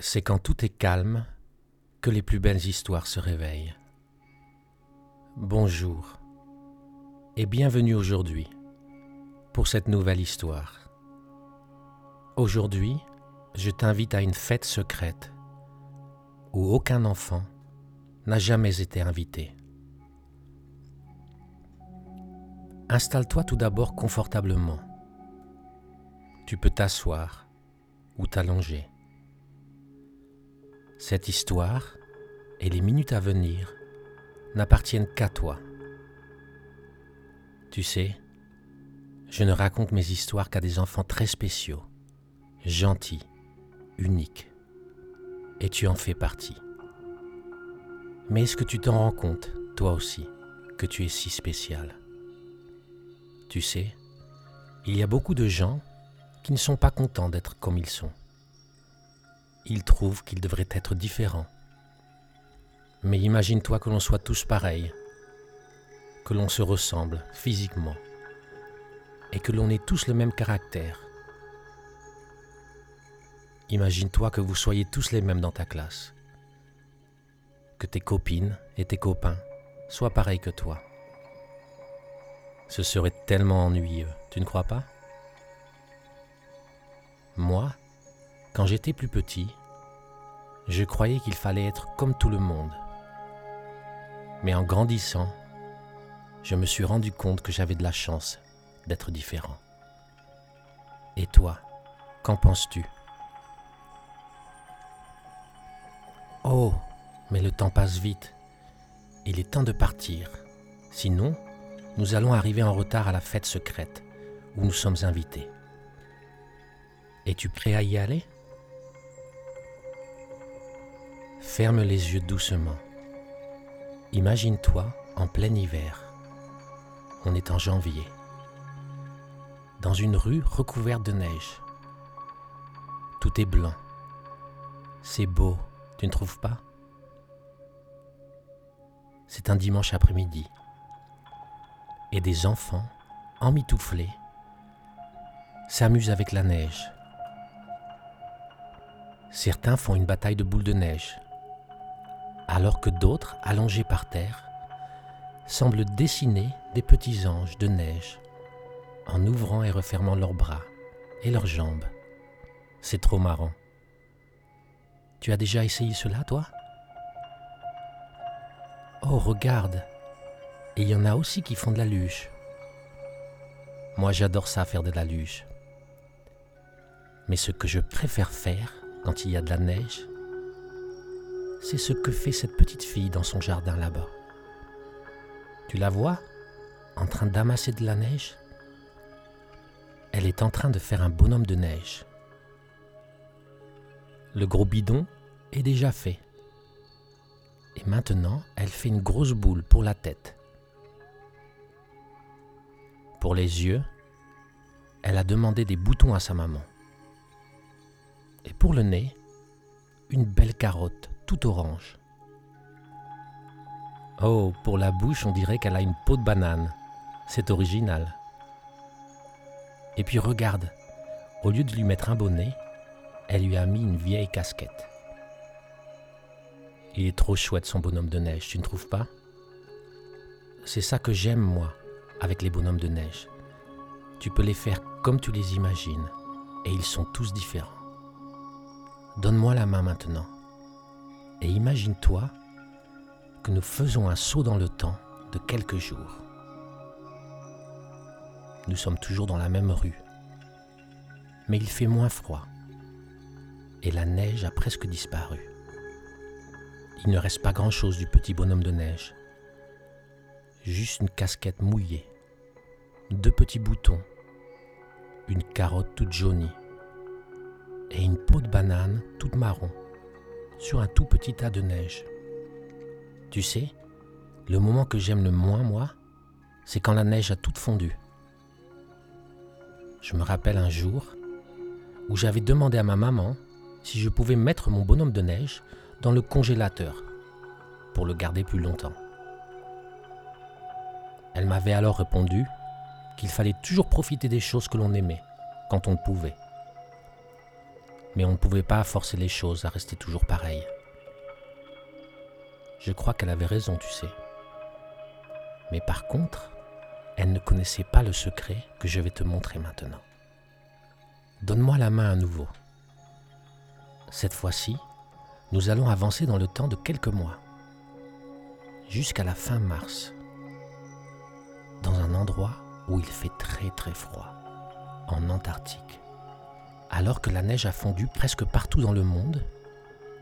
c'est quand tout est calme que les plus belles histoires se réveillent. Bonjour et bienvenue aujourd'hui pour cette nouvelle histoire. Aujourd'hui, je t'invite à une fête secrète où aucun enfant n'a jamais été invité. Installe-toi tout d'abord confortablement. Tu peux t'asseoir ou t'allonger. Cette histoire et les minutes à venir n'appartiennent qu'à toi. Tu sais, je ne raconte mes histoires qu'à des enfants très spéciaux, gentils, uniques. Et tu en fais partie. Mais est-ce que tu t'en rends compte, toi aussi, que tu es si spécial? Tu sais, il y a beaucoup de gens qui ne sont pas contents d'être comme ils sont il trouve qu'il devrait être différent. Mais imagine-toi que l'on soit tous pareils, que l'on se ressemble physiquement et que l'on ait tous le même caractère. Imagine-toi que vous soyez tous les mêmes dans ta classe, que tes copines et tes copains soient pareils que toi. Ce serait tellement ennuyeux, tu ne crois pas? Moi, quand j'étais plus petit, je croyais qu'il fallait être comme tout le monde. Mais en grandissant, je me suis rendu compte que j'avais de la chance d'être différent. Et toi, qu'en penses-tu? Oh, mais le temps passe vite. Il est temps de partir. Sinon, nous allons arriver en retard à la fête secrète où nous sommes invités. Es-tu prêt à y aller? Ferme les yeux doucement. Imagine-toi en plein hiver. On est en janvier. Dans une rue recouverte de neige. Tout est blanc. C'est beau, tu ne trouves pas? C'est un dimanche après-midi. Et des enfants, emmitouflés, s'amusent avec la neige. Certains font une bataille de boules de neige alors que d'autres, allongés par terre, semblent dessiner des petits anges de neige en ouvrant et refermant leurs bras et leurs jambes. C'est trop marrant. Tu as déjà essayé cela, toi? Oh, regarde Et il y en a aussi qui font de la luge. Moi, j'adore ça, faire de la luge. Mais ce que je préfère faire quand il y a de la neige, c'est ce que fait cette petite fille dans son jardin là-bas. Tu la vois en train d'amasser de la neige? Elle est en train de faire un bonhomme de neige. Le gros bidon est déjà fait. Et maintenant, elle fait une grosse boule pour la tête. Pour les yeux, elle a demandé des boutons à sa maman. Et pour le nez, une belle carotte orange. Oh, pour la bouche, on dirait qu'elle a une peau de banane. C'est original. Et puis regarde, au lieu de lui mettre un bonnet, elle lui a mis une vieille casquette. Il est trop chouette son bonhomme de neige, tu ne trouves pas? C'est ça que j'aime moi avec les bonhommes de neige. Tu peux les faire comme tu les imagines, et ils sont tous différents. Donne-moi la main maintenant. Et imagine-toi que nous faisons un saut dans le temps de quelques jours. Nous sommes toujours dans la même rue, mais il fait moins froid. Et la neige a presque disparu. Il ne reste pas grand-chose du petit bonhomme de neige, juste une casquette mouillée, deux petits boutons, une carotte toute jaunie. Et une peau de banane toute marron sur un tout petit tas de neige. Tu sais, le moment que j'aime le moins, moi, c'est quand la neige a toute fondu. Je me rappelle un jour où j'avais demandé à ma maman si je pouvais mettre mon bonhomme de neige dans le congélateur pour le garder plus longtemps. Elle m'avait alors répondu qu'il fallait toujours profiter des choses que l'on aimait quand on le pouvait. Mais on ne pouvait pas forcer les choses à rester toujours pareilles. Je crois qu'elle avait raison, tu sais. Mais par contre, elle ne connaissait pas le secret que je vais te montrer maintenant. Donne-moi la main à nouveau. Cette fois-ci, nous allons avancer dans le temps de quelques mois, jusqu'à la fin mars, dans un endroit où il fait très très froid, en Antarctique. Alors que la neige a fondu presque partout dans le monde,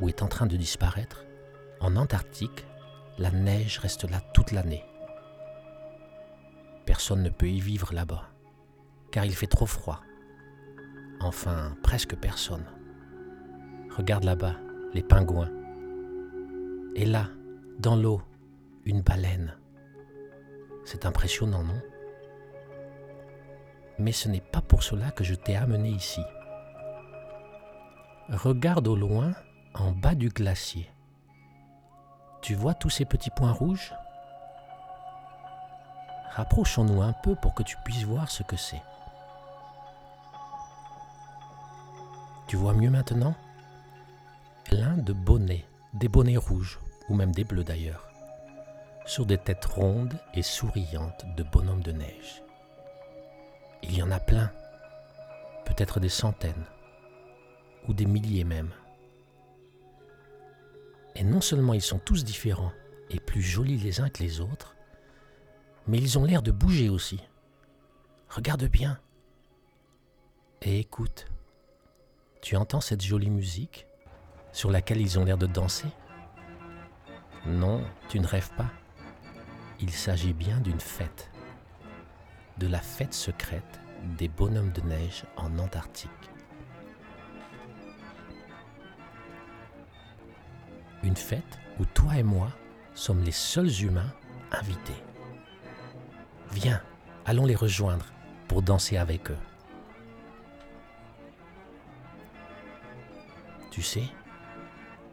ou est en train de disparaître, en Antarctique, la neige reste là toute l'année. Personne ne peut y vivre là-bas, car il fait trop froid. Enfin, presque personne. Regarde là-bas, les pingouins. Et là, dans l'eau, une baleine. C'est impressionnant, non? Mais ce n'est pas pour cela que je t'ai amené ici. Regarde au loin, en bas du glacier. Tu vois tous ces petits points rouges? Rapprochons-nous un peu pour que tu puisses voir ce que c'est. Tu vois mieux maintenant? Plein de bonnets, des bonnets rouges, ou même des bleus d'ailleurs, sur des têtes rondes et souriantes de bonhommes de neige. Il y en a plein, peut-être des centaines, ou des milliers même. Et non seulement ils sont tous différents et plus jolis les uns que les autres, mais ils ont l'air de bouger aussi. Regarde bien. Et écoute, tu entends cette jolie musique sur laquelle ils ont l'air de danser? Non, tu ne rêves pas. Il s'agit bien d'une fête. De la fête secrète des bonhommes de neige en Antarctique. Une fête où toi et moi sommes les seuls humains invités. Viens, allons les rejoindre pour danser avec eux. Tu sais,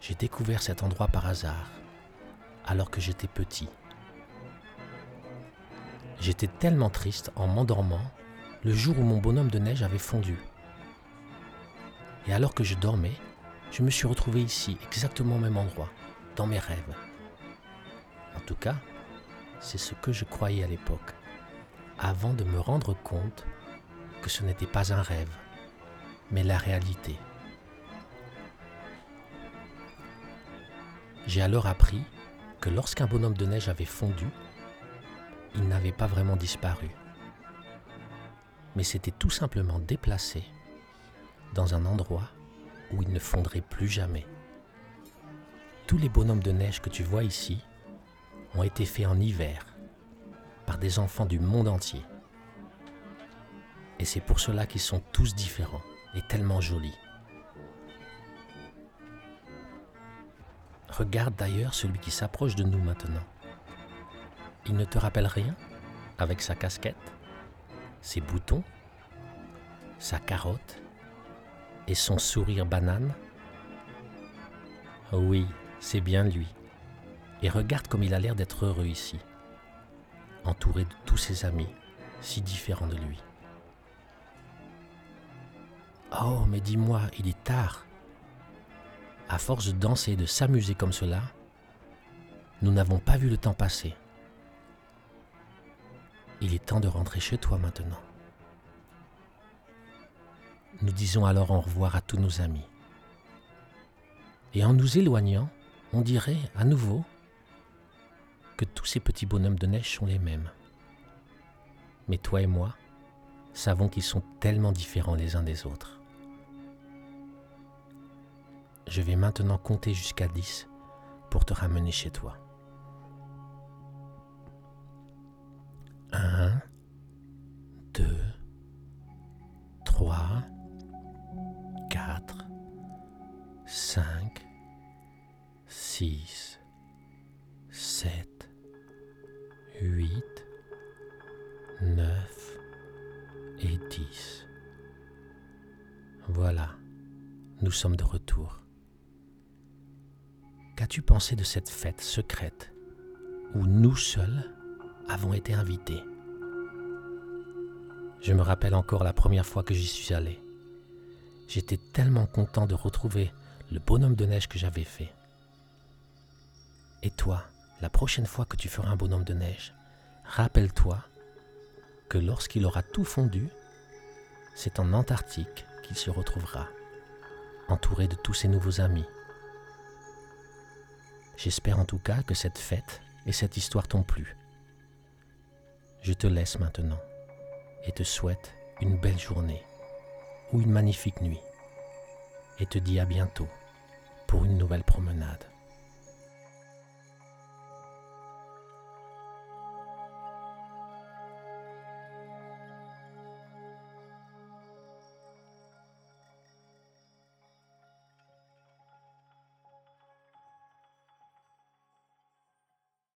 j'ai découvert cet endroit par hasard, alors que j'étais petit. J'étais tellement triste en m'endormant le jour où mon bonhomme de neige avait fondu. Et alors que je dormais, je me suis retrouvé ici, exactement au même endroit, dans mes rêves. En tout cas, c'est ce que je croyais à l'époque, avant de me rendre compte que ce n'était pas un rêve, mais la réalité. J'ai alors appris que lorsqu'un bonhomme de neige avait fondu, il n'avait pas vraiment disparu, mais s'était tout simplement déplacé dans un endroit où il ne fondrait plus jamais. Tous les bonhommes de neige que tu vois ici ont été faits en hiver par des enfants du monde entier. Et c'est pour cela qu'ils sont tous différents et tellement jolis. Regarde d'ailleurs celui qui s'approche de nous maintenant. Il ne te rappelle rien avec sa casquette, ses boutons, sa carotte son sourire banane Oui, c'est bien lui. Et regarde comme il a l'air d'être heureux ici, entouré de tous ses amis, si différents de lui. Oh, mais dis-moi, il est tard à force de danser et de s'amuser comme cela, nous n'avons pas vu le temps passer. Il est temps de rentrer chez toi maintenant. Nous disons alors au revoir à tous nos amis. Et en nous éloignant, on dirait à nouveau que tous ces petits bonhommes de neige sont les mêmes. Mais toi et moi savons qu'ils sont tellement différents les uns des autres. Je vais maintenant compter jusqu'à 10 pour te ramener chez toi. 5, 6, 7, 8, 9 et 10. Voilà, nous sommes de retour. Qu'as-tu pensé de cette fête secrète où nous seuls avons été invités? Je me rappelle encore la première fois que j'y suis allé. J'étais tellement content de retrouver le bonhomme de neige que j'avais fait. Et toi, la prochaine fois que tu feras un bonhomme de neige, rappelle-toi que lorsqu'il aura tout fondu, c'est en Antarctique qu'il se retrouvera, entouré de tous ses nouveaux amis. J'espère en tout cas que cette fête et cette histoire t'ont plu. Je te laisse maintenant et te souhaite une belle journée ou une magnifique nuit et te dis à bientôt pour une nouvelle promenade.